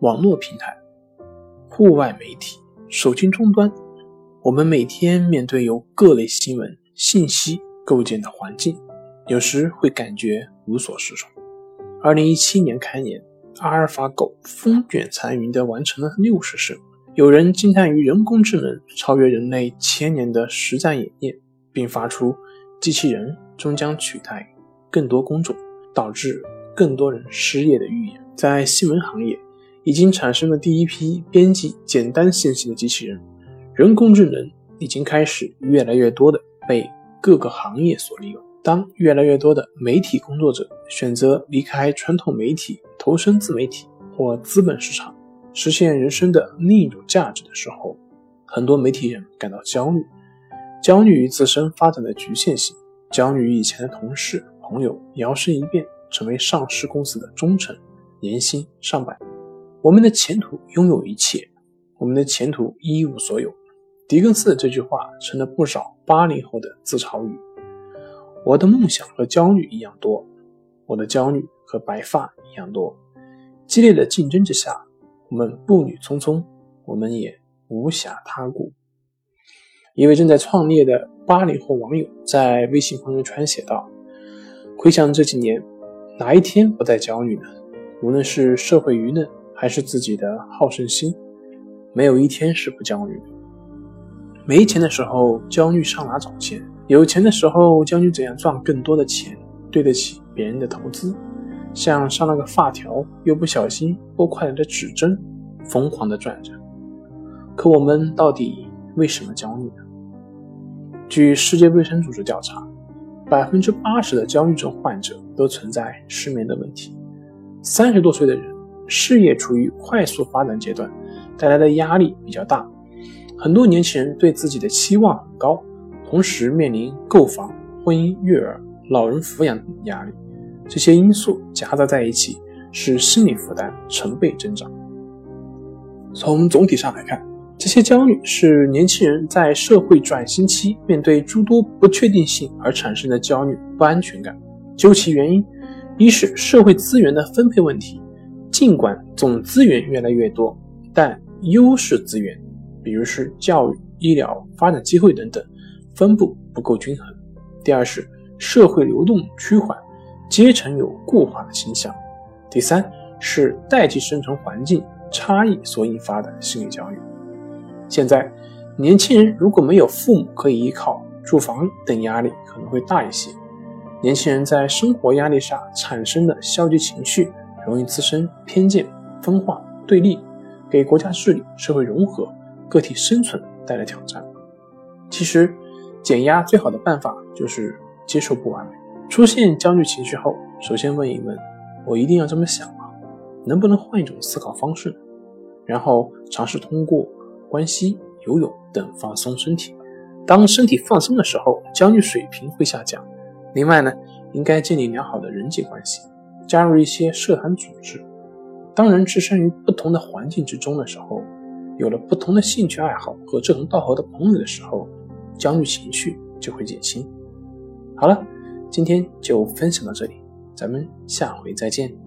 网络平台、户外媒体、手机终端，我们每天面对由各类新闻信息构建的环境，有时会感觉无所适从。二零一七年开年，阿尔法狗风卷残云地完成了六十胜，有人惊叹于人工智能超越人类千年的实战演练，并发出机器人终将取代更多工种，导致更多人失业的预言。在新闻行业。已经产生了第一批编辑简单信息的机器人，人工智能已经开始越来越多的被各个行业所利用。当越来越多的媒体工作者选择离开传统媒体，投身自媒体或资本市场，实现人生的另一种价值的时候，很多媒体人感到焦虑，焦虑于自身发展的局限性，焦虑于以前的同事朋友摇身一变成为上市公司的中层，年薪上百。我们的前途拥有一切，我们的前途一无所有。狄更斯的这句话成了不少八零后的自嘲语。我的梦想和焦虑一样多，我的焦虑和白发一样多。激烈的竞争之下，我们步履匆匆，我们也无暇他顾。一位正在创业的八零后网友在微信朋友圈写道：“回想这几年，哪一天不再焦虑呢？无论是社会舆论。”还是自己的好胜心，没有一天是不焦虑的。没钱的时候焦虑上哪找钱，有钱的时候焦虑怎样赚更多的钱，对得起别人的投资，像上了个发条又不小心拨快了的指针，疯狂的转着。可我们到底为什么焦虑呢？据世界卫生组织调查，百分之八十的焦虑症患者都存在失眠的问题。三十多岁的人。事业处于快速发展阶段，带来的压力比较大，很多年轻人对自己的期望很高，同时面临购房、婚姻、育儿、老人抚养等压力，这些因素夹杂在一起，使心理负担成倍增长。从总体上来看，这些焦虑是年轻人在社会转型期面对诸多不确定性而产生的焦虑不安全感。究其原因，一是社会资源的分配问题。尽管总资源越来越多，但优势资源，比如是教育、医疗、发展机会等等，分布不够均衡。第二是社会流动趋缓，阶层有固化的倾向。第三是代际生存环境差异所引发的心理焦虑。现在，年轻人如果没有父母可以依靠，住房等压力可能会大一些。年轻人在生活压力下产生的消极情绪。容易滋生偏见、分化、对立，给国家治理、社会融合、个体生存带来挑战。其实，减压最好的办法就是接受不完美。出现焦虑情绪后，首先问一问：我一定要这么想吗？能不能换一种思考方式？然后尝试通过关系、游泳等放松身体。当身体放松的时候，焦虑水平会下降。另外呢，应该建立良好的人际关系。加入一些社团组织，当人置身于不同的环境之中的时候，有了不同的兴趣爱好和志同道合的朋友的时候，焦虑情绪就会减轻。好了，今天就分享到这里，咱们下回再见。